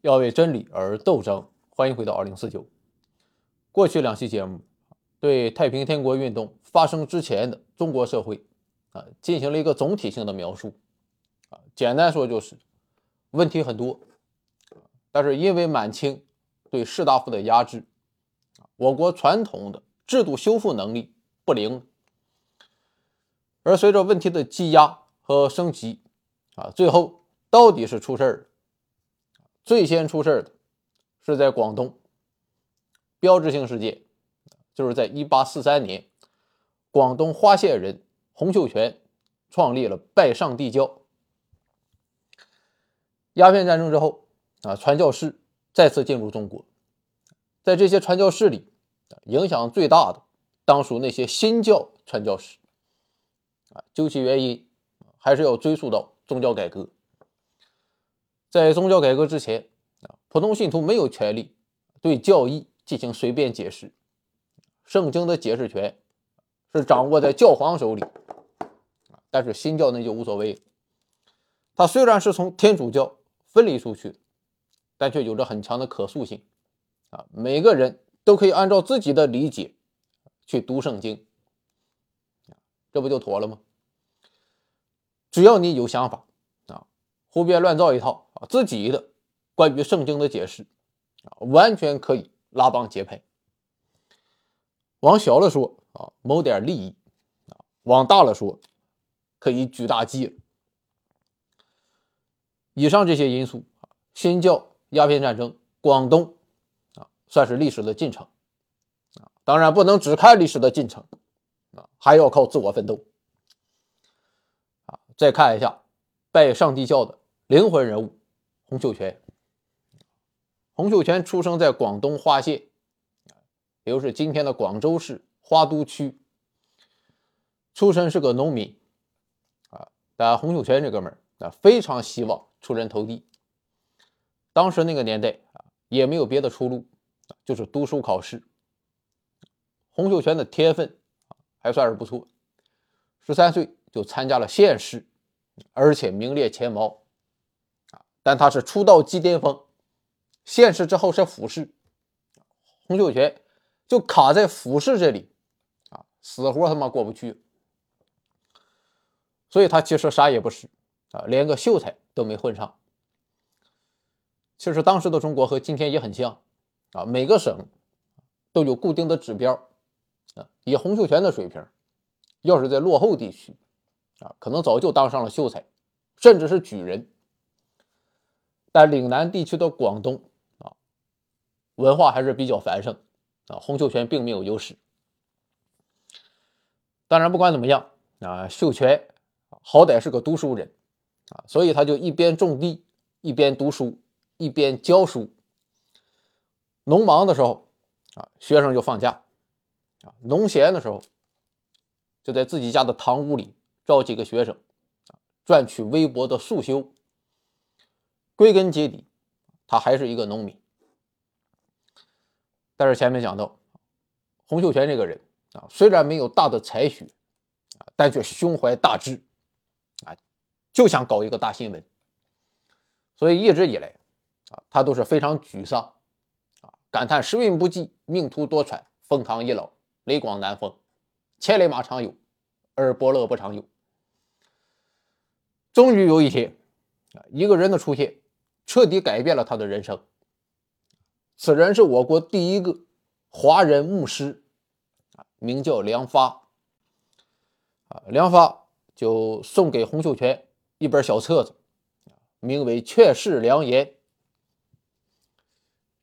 要为真理而斗争。欢迎回到二零四九。过去两期节目对太平天国运动发生之前的中国社会啊进行了一个总体性的描述啊，简单说就是问题很多，但是因为满清对士大夫的压制，我国传统的制度修复能力不灵，而随着问题的积压和升级啊，最后到底是出事儿。最先出事的是在广东，标志性事件就是在1843年，广东花县人洪秀全创立了拜上帝教。鸦片战争之后啊，传教士再次进入中国，在这些传教士里，影响最大的当属那些新教传教士。啊，究其原因，还是要追溯到宗教改革。在宗教改革之前，啊，普通信徒没有权利对教义进行随便解释，圣经的解释权是掌握在教皇手里。但是新教那就无所谓，它虽然是从天主教分离出去的，但却有着很强的可塑性。啊，每个人都可以按照自己的理解去读圣经，这不就妥了吗？只要你有想法。胡编乱造一套啊，自己的关于圣经的解释啊，完全可以拉帮结派。往小了说啊，谋点利益啊；往大了说，可以举大计。以上这些因素啊，新教、鸦片战争、广东啊，算是历史的进程啊。当然，不能只看历史的进程啊，还要靠自我奋斗啊。再看一下拜上帝教的。灵魂人物洪秀全。洪秀全出生在广东花县，也就是今天的广州市花都区。出身是个农民，啊，但洪秀全这哥们儿啊，非常希望出人头地。当时那个年代啊，也没有别的出路，就是读书考试。洪秀全的天分啊，还算是不错，十三岁就参加了县试，而且名列前茅。啊但他是出道即巅峰，县试之后是府试，洪秀全就卡在府试这里，啊，死活他妈过不去，所以他其实啥也不是，啊，连个秀才都没混上。其实当时的中国和今天也很像，啊，每个省都有固定的指标，啊，以洪秀全的水平，要是在落后地区，啊，可能早就当上了秀才，甚至是举人。但岭南地区的广东啊，文化还是比较繁盛啊，洪秀全并没有优势。当然，不管怎么样啊，秀全好歹是个读书人啊，所以他就一边种地，一边读书，一边教书。农忙的时候啊，学生就放假啊；农闲的时候，就在自己家的堂屋里招几个学生，赚取微薄的束修。归根结底，他还是一个农民。但是前面讲到，洪秀全这个人啊，虽然没有大的才学啊，但却胸怀大志啊，就想搞一个大新闻。所以一直以来啊，他都是非常沮丧啊，感叹时运不济，命途多舛，风唐易老，雷广难逢，千里马常有，而伯乐不常有。终于有一天啊，一个人的出现。彻底改变了他的人生。此人是我国第一个华人牧师，啊，名叫梁发。啊，梁发就送给洪秀全一本小册子，名为《劝世良言》。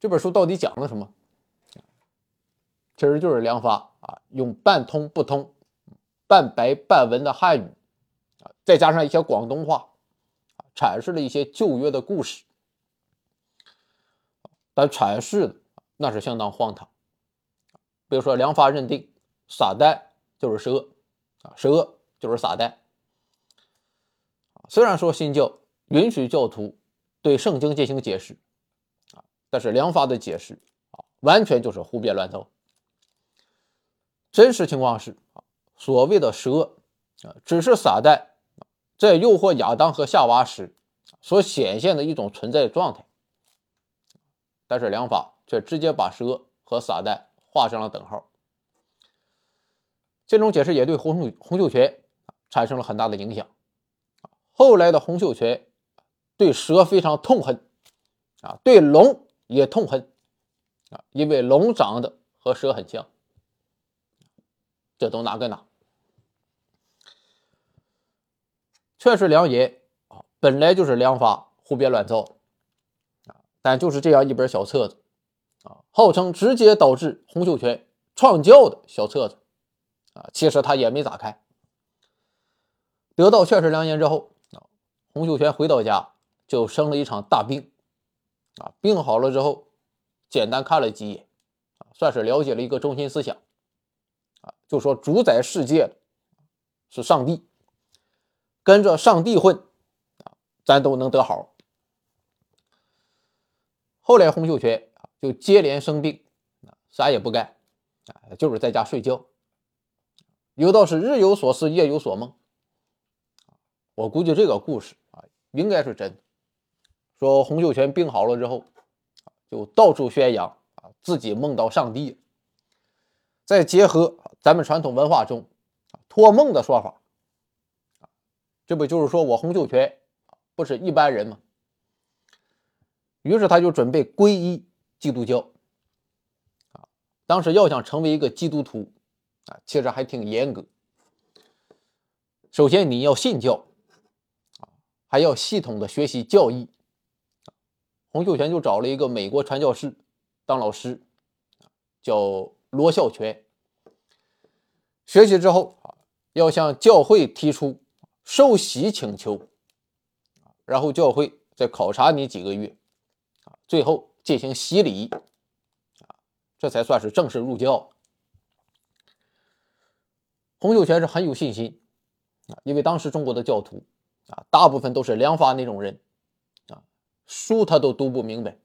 这本书到底讲了什么？其实就是梁发啊，用半通不通、半白半文的汉语，再加上一些广东话，啊，阐释了一些旧约的故事。但阐释的那是相当荒唐。比如说，梁发认定撒旦就是蛇，啊，蛇就是撒旦。虽然说新教允许教徒对圣经进行解释，啊，但是梁发的解释啊，完全就是胡编乱造。真实情况是啊，所谓的蛇啊，只是撒旦在诱惑亚当和夏娃时所显现的一种存在状态。但是良法却直接把蛇和撒旦画上了等号。这种解释也对洪秀洪秀全产生了很大的影响。后来的洪秀全对蛇非常痛恨，啊，对龙也痛恨，啊，因为龙长得和蛇很像。这都哪跟哪？确实，良言啊，本来就是良法胡编乱造啊，但就是这样一本小册子啊，号称直接导致洪秀全创教的小册子啊，其实他也没咋看。得到确实良言之后啊，洪秀全回到家就生了一场大病啊，病好了之后，简单看了几眼啊，算是了解了一个中心思想。就说主宰世界的是上帝，跟着上帝混啊，咱都能得好。后来洪秀全就接连生病啥也不干啊，就是在家睡觉。有道是日有所思，夜有所梦。我估计这个故事啊，应该是真。说洪秀全病好了之后，就到处宣扬啊，自己梦到上帝。再结合咱们传统文化中托梦的说法，这不就是说我洪秀全不是一般人吗？于是他就准备皈依基督教。啊，当时要想成为一个基督徒啊，其实还挺严格。首先你要信教，啊，还要系统的学习教义。洪秀全就找了一个美国传教士当老师，叫。罗孝全学习之后啊，要向教会提出受洗请求，然后教会再考察你几个月，啊，最后进行洗礼，啊，这才算是正式入教。洪秀全是很有信心啊，因为当时中国的教徒啊，大部分都是良发那种人啊，书他都读不明白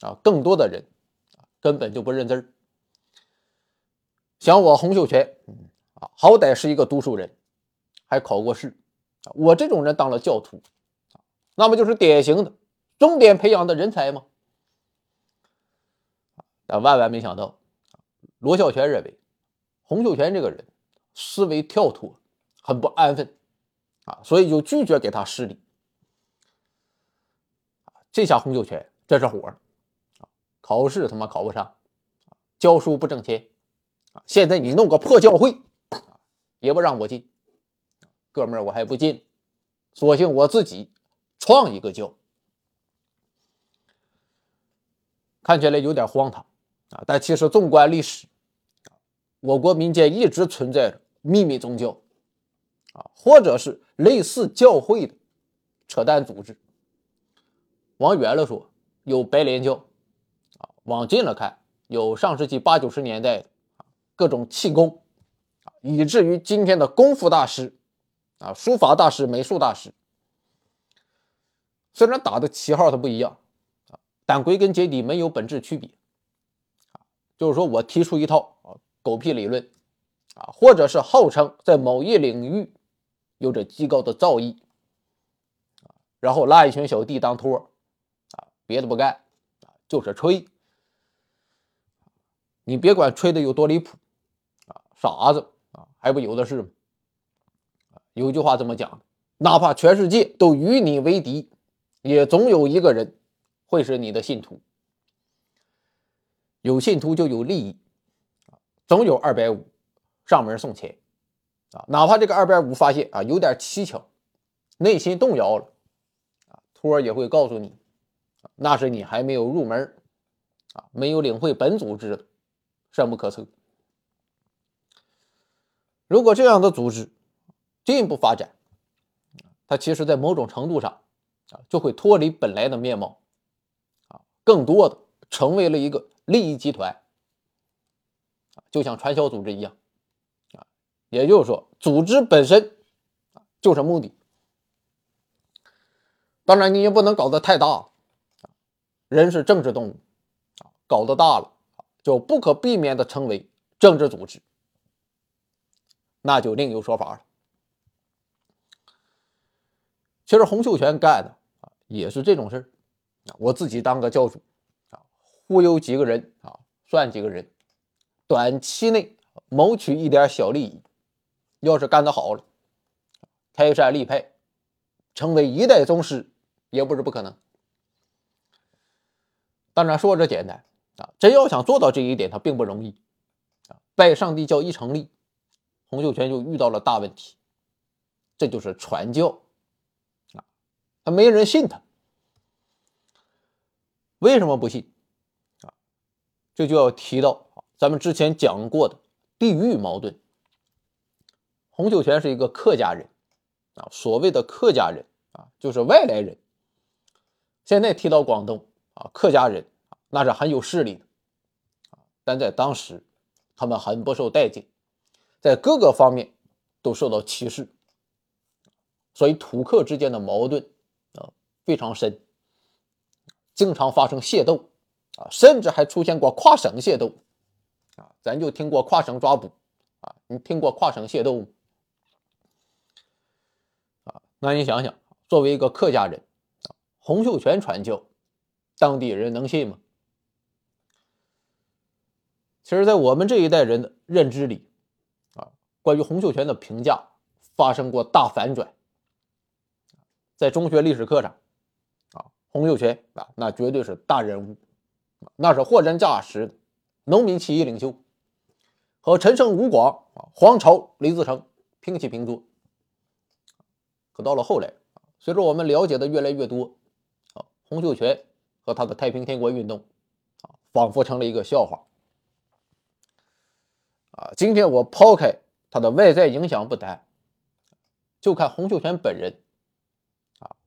啊，更多的人啊根本就不认字儿。想我洪秀全，啊，好歹是一个读书人，还考过试，我这种人当了教徒，那么就是典型的重点培养的人才吗？但万万没想到，罗孝全认为洪秀全这个人思维跳脱，很不安分，啊，所以就拒绝给他施礼。这下洪秀全这是火了，考试他妈考不上，教书不挣钱。现在你弄个破教会，也不让我进，哥们儿，我还不进，索性我自己创一个教。看起来有点荒唐啊，但其实纵观历史，我国民间一直存在着秘密宗教啊，或者是类似教会的扯淡组织。往远了说，有白莲教啊；往近了看，有上世纪八九十年代的。各种气功啊，以至于今天的功夫大师啊、书法大师、美术大师，虽然打的旗号它不一样啊，但归根结底没有本质区别啊。就是说我提出一套啊狗屁理论啊，或者是号称在某一领域有着极高的造诣啊，然后拉一群小弟当托啊，别的不干啊，就是吹。你别管吹的有多离谱啊。傻子啊，还不有的是吗？有句话这么讲哪怕全世界都与你为敌，也总有一个人会是你的信徒。有信徒就有利益总有二百五上门送钱啊。哪怕这个二百五发现啊有点蹊跷，内心动摇了啊，托儿也会告诉你，那是你还没有入门啊，没有领会本组织的深不可测。如果这样的组织进一步发展，它其实，在某种程度上啊，就会脱离本来的面貌，啊，更多的成为了一个利益集团，就像传销组织一样，啊，也就是说，组织本身就是目的。当然，你也不能搞得太大，人是政治动物，搞得大了，就不可避免的成为政治组织。那就另有说法了。其实洪秀全干的啊，也是这种事儿。我自己当个教主啊，忽悠几个人啊，算几个人，短期内谋取一点小利益，要是干得好了，开山立派，成为一代宗师也不是不可能。当然说着简单啊，真要想做到这一点，他并不容易啊。拜上帝教一成立，洪秀全就遇到了大问题，这就是传教，他没人信他。为什么不信啊？这就要提到咱们之前讲过的地域矛盾。洪秀全是一个客家人啊，所谓的客家人啊，就是外来人。现在提到广东啊，客家人那是很有势力的，但在当时他们很不受待见，在各个方面都受到歧视，所以土客之间的矛盾非常深。经常发生械斗，啊，甚至还出现过跨省械斗，啊，咱就听过跨省抓捕，啊，你听过跨省械斗吗？啊，那你想想，作为一个客家人，啊，洪秀全传教，当地人能信吗？其实，在我们这一代人的认知里，啊，关于洪秀全的评价发生过大反转，在中学历史课上。洪秀全啊，那绝对是大人物，那是货真价实的农民起义领袖，和陈胜吴广啊、黄巢李自成平起平坐。可到了后来随着我们了解的越来越多啊，洪秀全和他的太平天国运动啊，仿佛成了一个笑话啊。今天我抛开他的外在影响不谈，就看洪秀全本人。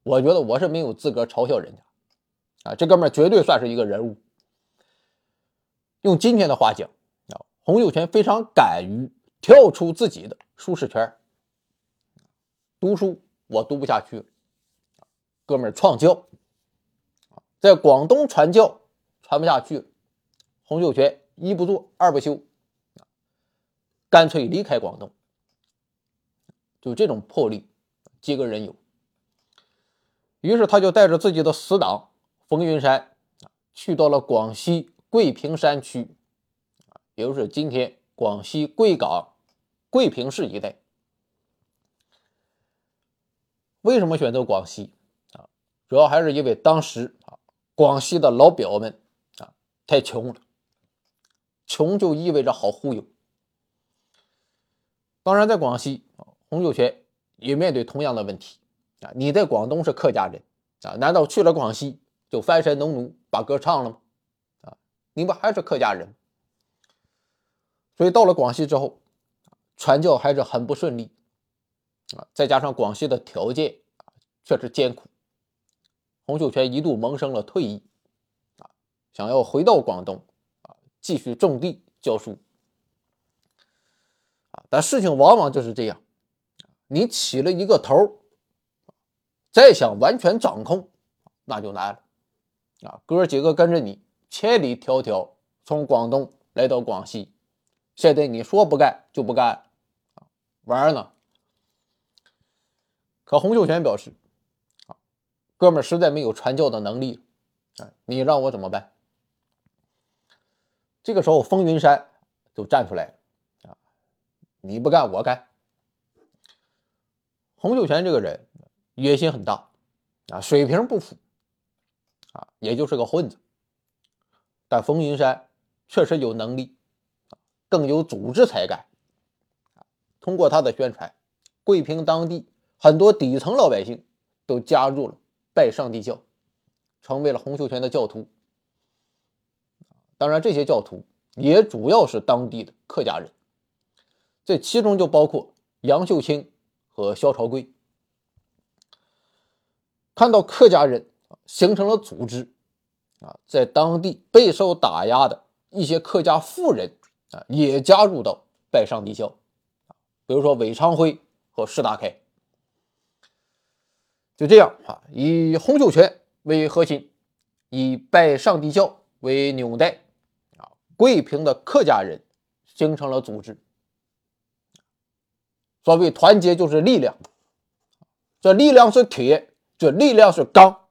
我觉得我是没有资格嘲笑人家，啊，这哥们绝对算是一个人物。用今天的话讲，啊，洪秀全非常敢于跳出自己的舒适圈。读书我读不下去，哥们儿创教，在广东传教传不下去，洪秀全一不做二不休，干脆离开广东。就这种魄力，几个人有。于是他就带着自己的死党冯云山去到了广西桂平山区，也就是今天广西贵港桂平市一带。为什么选择广西啊？主要还是因为当时啊，广西的老表们啊太穷了，穷就意味着好忽悠。当然，在广西，洪秀全也面对同样的问题。啊，你在广东是客家人啊？难道去了广西就翻身农奴把歌唱了吗？啊，你不还是客家人？所以到了广西之后，传教还是很不顺利啊。再加上广西的条件啊确实艰苦，洪秀全一度萌生了退意啊，想要回到广东啊继续种地教书。但事情往往就是这样，你起了一个头。再想完全掌控，那就难了啊！哥几个跟着你千里迢迢从广东来到广西，现在你说不干就不干，玩呢？可洪秀全表示啊，哥们实在没有传教的能力啊，你让我怎么办？这个时候，风云山就站出来了啊，你不干我干。洪秀全这个人。野心很大，啊，水平不符，啊，也就是个混子。但冯云山确实有能力，更有组织才干。通过他的宣传，桂平当地很多底层老百姓都加入了拜上帝教，成为了洪秀全的教徒。当然，这些教徒也主要是当地的客家人，这其中就包括杨秀清和萧朝贵。看到客家人形成了组织，啊，在当地备受打压的一些客家富人啊，也加入到拜上帝教啊，比如说韦昌辉和石达开，就这样啊，以洪秀全为核心，以拜上帝教为纽带，啊，桂平的客家人形成了组织。所谓团结就是力量，这力量是铁。这力量是钢，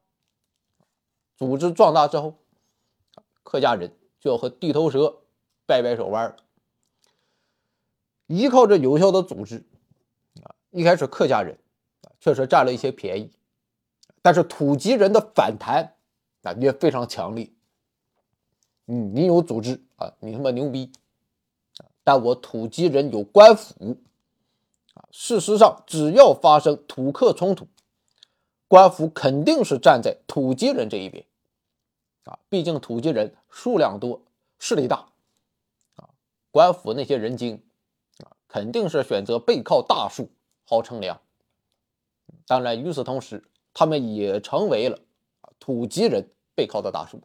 组织壮大之后，客家人就要和地头蛇掰掰手腕了。依靠着有效的组织，啊，一开始客家人确实占了一些便宜，但是土籍人的反弹啊也非常强烈。嗯，你有组织啊，你他妈牛逼！但我土籍人有官府啊。事实上，只要发生土客冲突，官府肯定是站在土籍人这一边啊。毕竟土籍人数量多，势力大啊。官府那些人精啊，肯定是选择背靠大树好乘凉。当然，与此同时，他们也成为了土籍人背靠的大树。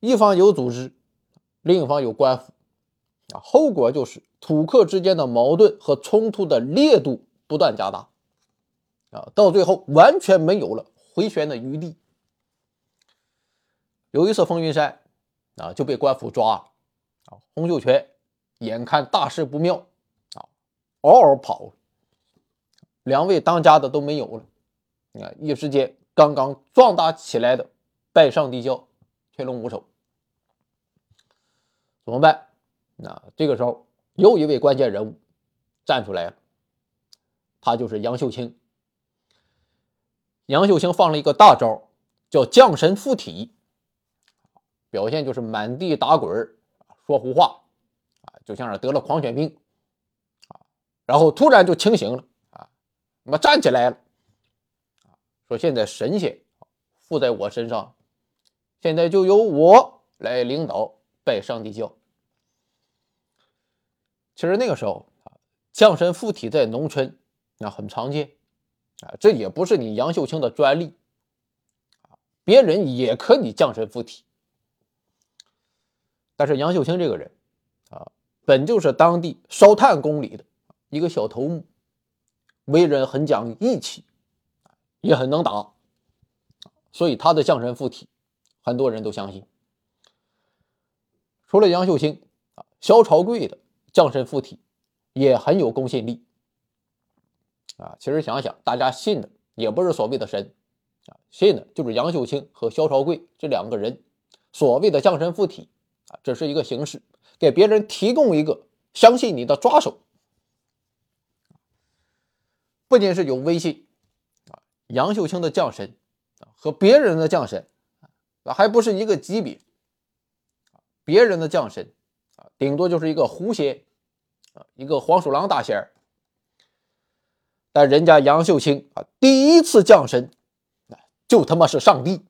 一方有组织，另一方有官府，啊，后果就是土客之间的矛盾和冲突的烈度不断加大，啊，到最后完全没有了回旋的余地。有一次，风云山啊就被官府抓了，啊，洪秀全眼看大事不妙，啊，嗷嗷跑，两位当家的都没有了，啊，一时间刚刚壮大起来的拜上帝教。天龙无首，怎么办？那这个时候又一位关键人物站出来了，他就是杨秀清。杨秀清放了一个大招，叫降神附体，表现就是满地打滚说胡话啊，就像是得了狂犬病啊，然后突然就清醒了啊，那么站起来了，说现在神仙附在我身上。现在就由我来领导拜上帝教。其实那个时候啊，降神附体在农村那很常见啊，这也不是你杨秀清的专利，别人也可以降神附体。但是杨秀清这个人啊，本就是当地烧炭工里的一个小头目，为人很讲义气，也很能打，所以他的降神附体。很多人都相信，除了杨秀清啊，萧朝贵的降神附体也很有公信力啊。其实想想，大家信的也不是所谓的神啊，信的就是杨秀清和萧朝贵这两个人所谓的降神附体啊，只是一个形式，给别人提供一个相信你的抓手。不仅是有威信啊，杨秀清的降神啊和别人的降神。啊还不是一个级别，别人的降神啊，顶多就是一个狐仙啊，一个黄鼠狼大仙儿。但人家杨秀清啊，第一次降神，就他妈是上帝，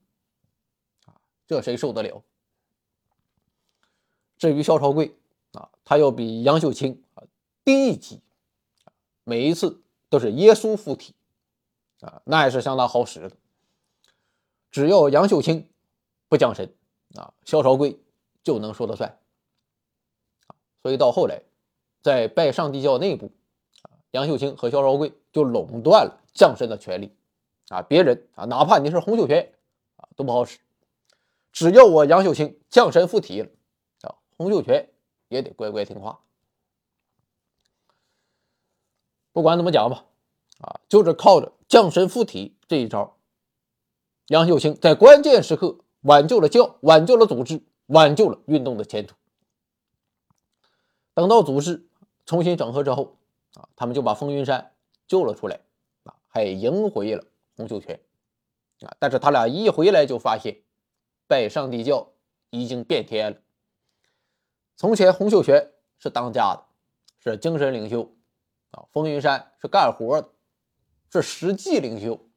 这谁受得了？至于萧朝贵啊，他要比杨秀清啊低一级，每一次都是耶稣附体啊，那也是相当好使的。只要杨秀清。不降神啊，萧朝贵就能说了算。所以到后来，在拜上帝教内部啊，杨秀清和萧朝贵就垄断了降神的权利啊。别人啊，哪怕你是洪秀全啊，都不好使。只要我杨秀清降神附体了啊，洪秀全也得乖乖听话。不管怎么讲吧，啊，就是靠着降神附体这一招，杨秀清在关键时刻。挽救了教，挽救了组织，挽救了运动的前途。等到组织重新整合之后，啊，他们就把风云山救了出来，啊，还迎回了洪秀全，啊，但是他俩一回来就发现，拜上帝教已经变天了。从前洪秀全是当家的，是精神领袖，啊，风云山是干活的，是实际领袖，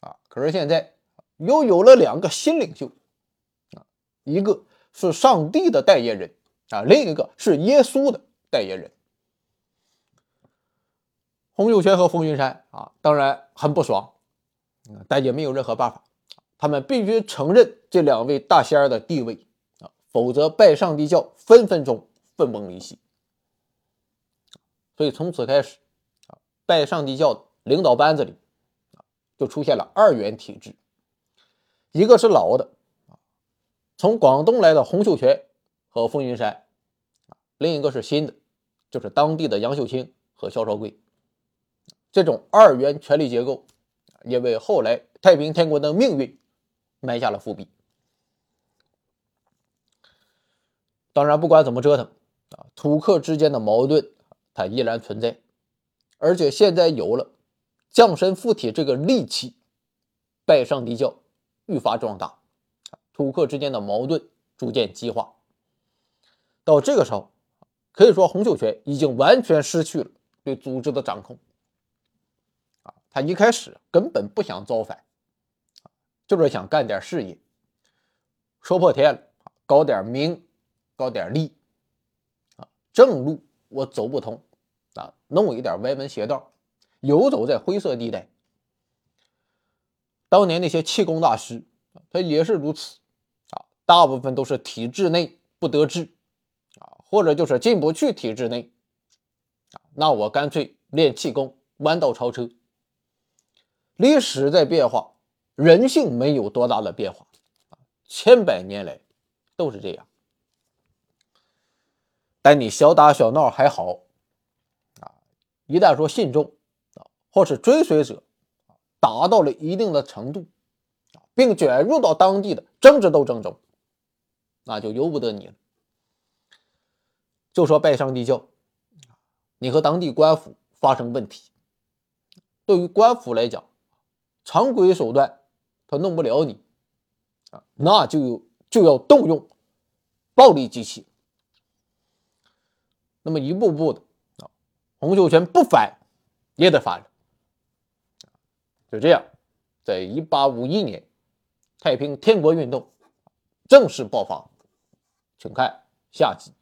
啊，可是现在。又有了两个新领袖，啊，一个是上帝的代言人啊，另一个是耶稣的代言人。洪秀全和冯云山啊，当然很不爽，但也没有任何办法，他们必须承认这两位大仙儿的地位啊，否则拜上帝教分分钟分崩离析。所以从此开始啊，拜上帝教领导班子里啊，就出现了二元体制。一个是老的啊，从广东来的洪秀全和风云山啊，另一个是新的，就是当地的杨秀清和萧朝贵。这种二元权力结构，也为后来太平天国的命运埋下了伏笔。当然，不管怎么折腾，啊，土客之间的矛盾它依然存在，而且现在有了降神附体这个利器，拜上帝教愈发壮大，土客之间的矛盾逐渐激化。到这个时候，可以说洪秀全已经完全失去了对组织的掌控，他一开始根本不想造反，就是想干点事业，说破天了，搞点名。搞点利啊，正路我走不通啊，弄一点歪门邪道，游走在灰色地带。当年那些气功大师，他也是如此啊，大部分都是体制内不得志啊，或者就是进不去体制内啊，那我干脆练气功，弯道超车。历史在变化，人性没有多大的变化，千百年来都是这样。但你小打小闹还好，啊，一旦说信众啊，或是追随者，达到了一定的程度，并卷入到当地的政治斗争中，那就由不得你了。就说拜上帝教，你和当地官府发生问题，对于官府来讲，常规手段他弄不了你啊，那就就要动用暴力机器。那么一步步的啊，洪秀全不反也得反。就这样，在一八五一年，太平天国运动正式爆发。请看下集。